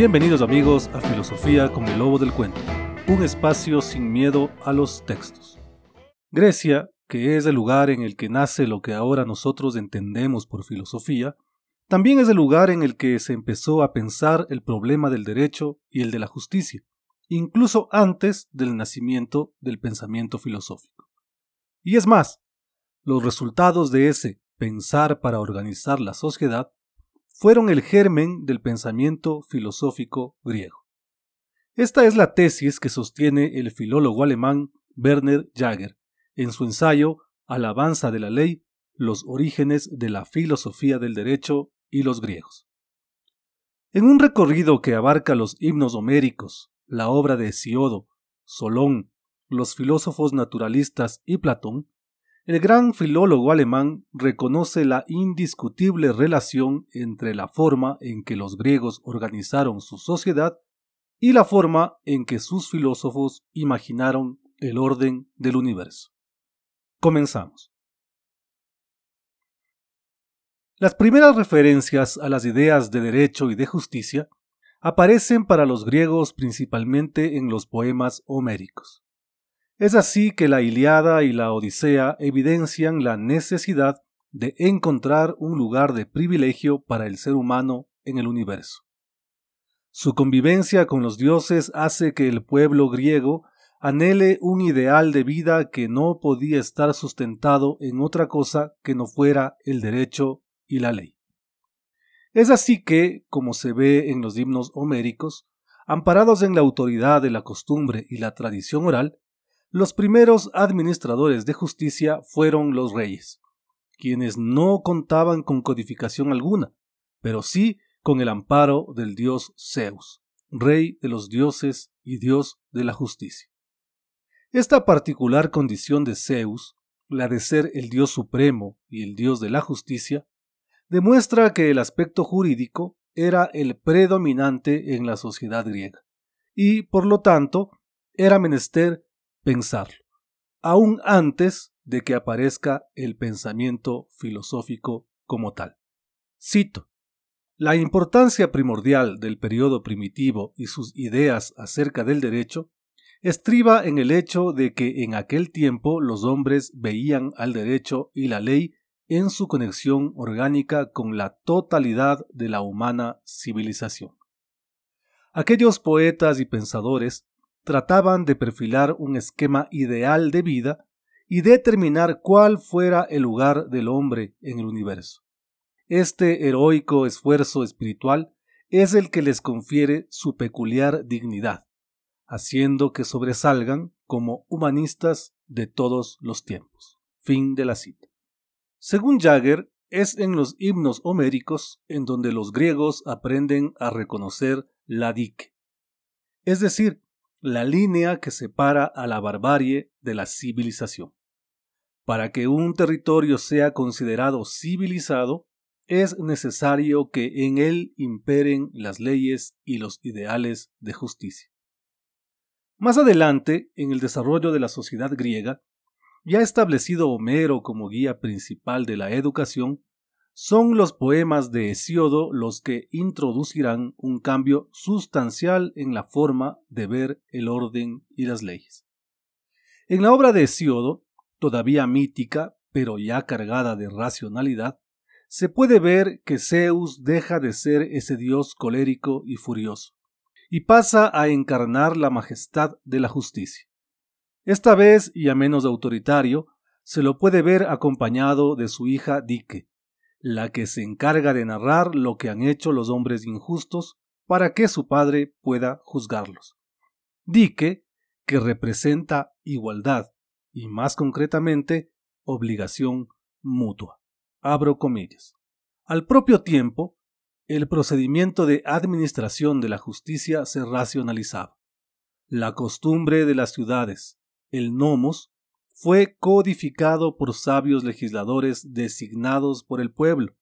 Bienvenidos amigos a Filosofía con el Lobo del Cuento, un espacio sin miedo a los textos. Grecia, que es el lugar en el que nace lo que ahora nosotros entendemos por filosofía, también es el lugar en el que se empezó a pensar el problema del derecho y el de la justicia, incluso antes del nacimiento del pensamiento filosófico. Y es más, los resultados de ese pensar para organizar la sociedad fueron el germen del pensamiento filosófico griego. Esta es la tesis que sostiene el filólogo alemán Werner Jager en su ensayo Alabanza de la ley, los orígenes de la filosofía del derecho y los griegos. En un recorrido que abarca los himnos homéricos, la obra de Hesiodo, Solón, los filósofos naturalistas y Platón, el gran filólogo alemán reconoce la indiscutible relación entre la forma en que los griegos organizaron su sociedad y la forma en que sus filósofos imaginaron el orden del universo. Comenzamos. Las primeras referencias a las ideas de derecho y de justicia aparecen para los griegos principalmente en los poemas homéricos. Es así que la Iliada y la Odisea evidencian la necesidad de encontrar un lugar de privilegio para el ser humano en el universo. Su convivencia con los dioses hace que el pueblo griego anhele un ideal de vida que no podía estar sustentado en otra cosa que no fuera el derecho y la ley. Es así que, como se ve en los himnos homéricos, amparados en la autoridad de la costumbre y la tradición oral, los primeros administradores de justicia fueron los reyes, quienes no contaban con codificación alguna, pero sí con el amparo del dios Zeus, rey de los dioses y dios de la justicia. Esta particular condición de Zeus, la de ser el dios supremo y el dios de la justicia, demuestra que el aspecto jurídico era el predominante en la sociedad griega, y, por lo tanto, era menester pensarlo, aún antes de que aparezca el pensamiento filosófico como tal. Cito. La importancia primordial del periodo primitivo y sus ideas acerca del derecho estriba en el hecho de que en aquel tiempo los hombres veían al derecho y la ley en su conexión orgánica con la totalidad de la humana civilización. Aquellos poetas y pensadores trataban de perfilar un esquema ideal de vida y determinar cuál fuera el lugar del hombre en el universo. Este heroico esfuerzo espiritual es el que les confiere su peculiar dignidad, haciendo que sobresalgan como humanistas de todos los tiempos. Fin de la cita. Según Jagger, es en los himnos homéricos en donde los griegos aprenden a reconocer la dique, es decir, la línea que separa a la barbarie de la civilización. Para que un territorio sea considerado civilizado, es necesario que en él imperen las leyes y los ideales de justicia. Más adelante, en el desarrollo de la sociedad griega, ya establecido Homero como guía principal de la educación, son los poemas de Hesiodo los que introducirán un cambio sustancial en la forma de ver el orden y las leyes. En la obra de Hesiodo, todavía mítica, pero ya cargada de racionalidad, se puede ver que Zeus deja de ser ese dios colérico y furioso, y pasa a encarnar la majestad de la justicia. Esta vez, y a menos autoritario, se lo puede ver acompañado de su hija Dike, la que se encarga de narrar lo que han hecho los hombres injustos para que su padre pueda juzgarlos. Dique, que representa igualdad y más concretamente obligación mutua. Abro comillas. Al propio tiempo, el procedimiento de administración de la justicia se racionalizaba. La costumbre de las ciudades, el nomos, fue codificado por sabios legisladores designados por el pueblo,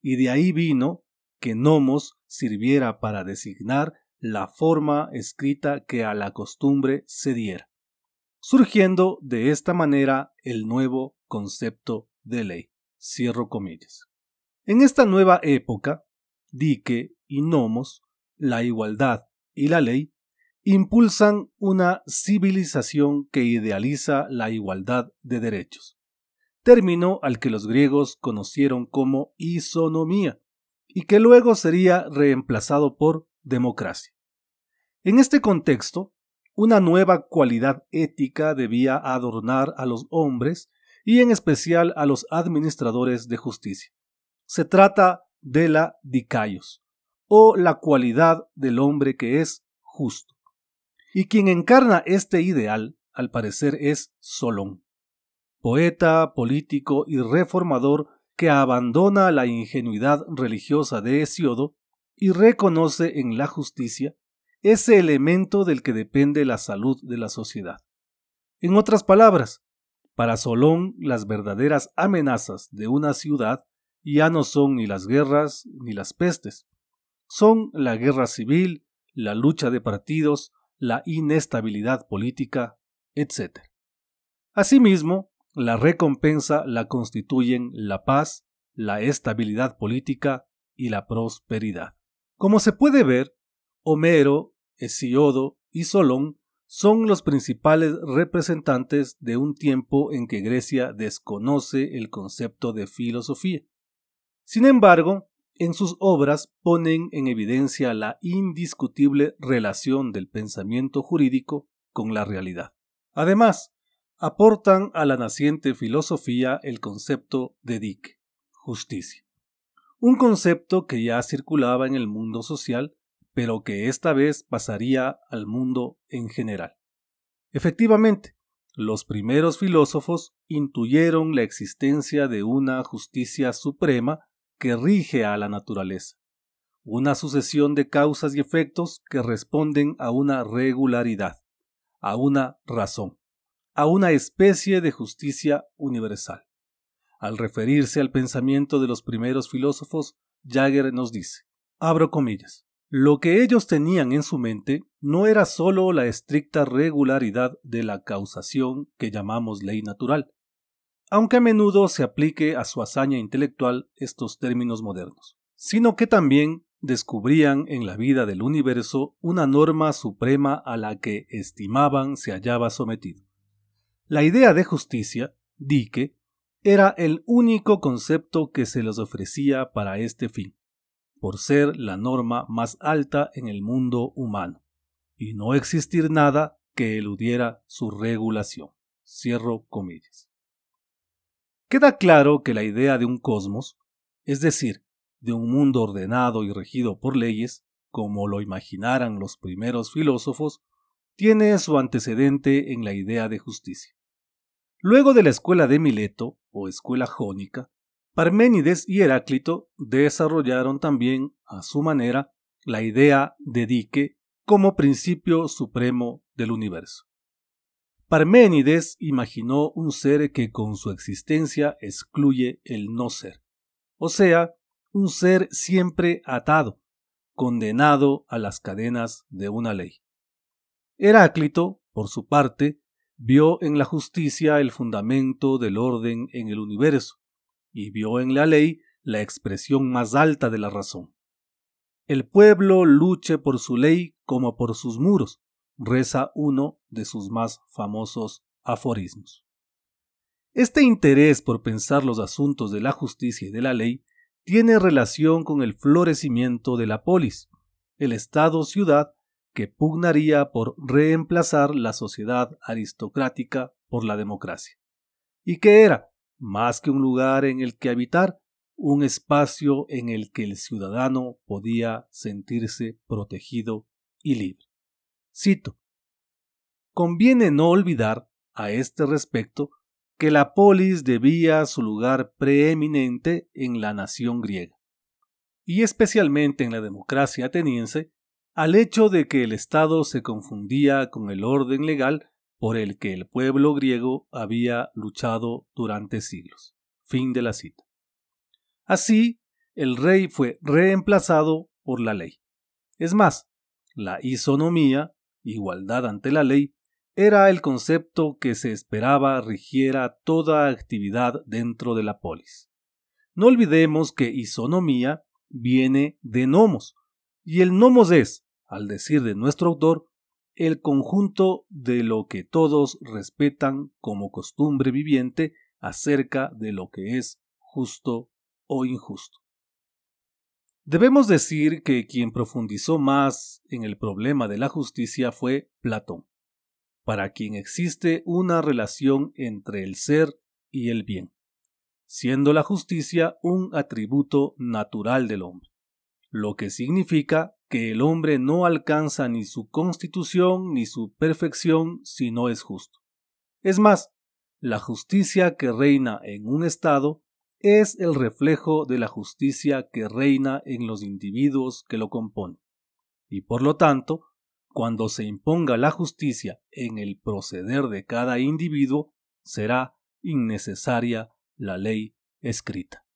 y de ahí vino que nomos sirviera para designar la forma escrita que a la costumbre se diera, surgiendo de esta manera el nuevo concepto de ley. Cierro comillas. En esta nueva época, dique y nomos la igualdad y la ley impulsan una civilización que idealiza la igualdad de derechos, término al que los griegos conocieron como isonomía y que luego sería reemplazado por democracia. En este contexto, una nueva cualidad ética debía adornar a los hombres y en especial a los administradores de justicia. Se trata de la dicaios, o la cualidad del hombre que es justo. Y quien encarna este ideal, al parecer, es Solón, poeta, político y reformador que abandona la ingenuidad religiosa de Hesiodo y reconoce en la justicia ese elemento del que depende la salud de la sociedad. En otras palabras, para Solón las verdaderas amenazas de una ciudad ya no son ni las guerras ni las pestes, son la guerra civil, la lucha de partidos, la inestabilidad política, etc. Asimismo, la recompensa la constituyen la paz, la estabilidad política y la prosperidad. Como se puede ver, Homero, Hesiodo y Solón son los principales representantes de un tiempo en que Grecia desconoce el concepto de filosofía. Sin embargo, en sus obras ponen en evidencia la indiscutible relación del pensamiento jurídico con la realidad. Además, aportan a la naciente filosofía el concepto de dique, justicia. Un concepto que ya circulaba en el mundo social, pero que esta vez pasaría al mundo en general. Efectivamente, los primeros filósofos intuyeron la existencia de una justicia suprema que rige a la naturaleza, una sucesión de causas y efectos que responden a una regularidad, a una razón, a una especie de justicia universal. Al referirse al pensamiento de los primeros filósofos, Jagger nos dice, abro comillas, lo que ellos tenían en su mente no era sólo la estricta regularidad de la causación que llamamos ley natural, aunque a menudo se aplique a su hazaña intelectual estos términos modernos, sino que también descubrían en la vida del universo una norma suprema a la que estimaban se hallaba sometido. La idea de justicia, dique, era el único concepto que se les ofrecía para este fin, por ser la norma más alta en el mundo humano, y no existir nada que eludiera su regulación. Cierro comillas. Queda claro que la idea de un cosmos, es decir, de un mundo ordenado y regido por leyes, como lo imaginaran los primeros filósofos, tiene su antecedente en la idea de justicia. Luego de la escuela de Mileto, o escuela jónica, Parménides y Heráclito desarrollaron también, a su manera, la idea de dique como principio supremo del universo. Parménides imaginó un ser que con su existencia excluye el no ser, o sea, un ser siempre atado, condenado a las cadenas de una ley. Heráclito, por su parte, vio en la justicia el fundamento del orden en el universo, y vio en la ley la expresión más alta de la razón. El pueblo luche por su ley como por sus muros, reza uno de sus más famosos aforismos. Este interés por pensar los asuntos de la justicia y de la ley tiene relación con el florecimiento de la polis, el Estado-ciudad que pugnaría por reemplazar la sociedad aristocrática por la democracia, y que era, más que un lugar en el que habitar, un espacio en el que el ciudadano podía sentirse protegido y libre. Cito. Conviene no olvidar, a este respecto, que la polis debía su lugar preeminente en la nación griega, y especialmente en la democracia ateniense, al hecho de que el Estado se confundía con el orden legal por el que el pueblo griego había luchado durante siglos. Fin de la cita. Así, el rey fue reemplazado por la ley. Es más, la isonomía igualdad ante la ley, era el concepto que se esperaba rigiera toda actividad dentro de la polis. No olvidemos que isonomía viene de nomos, y el nomos es, al decir de nuestro autor, el conjunto de lo que todos respetan como costumbre viviente acerca de lo que es justo o injusto. Debemos decir que quien profundizó más en el problema de la justicia fue Platón, para quien existe una relación entre el ser y el bien, siendo la justicia un atributo natural del hombre, lo que significa que el hombre no alcanza ni su constitución ni su perfección si no es justo. Es más, la justicia que reina en un Estado es el reflejo de la justicia que reina en los individuos que lo componen. Y por lo tanto, cuando se imponga la justicia en el proceder de cada individuo, será innecesaria la ley escrita.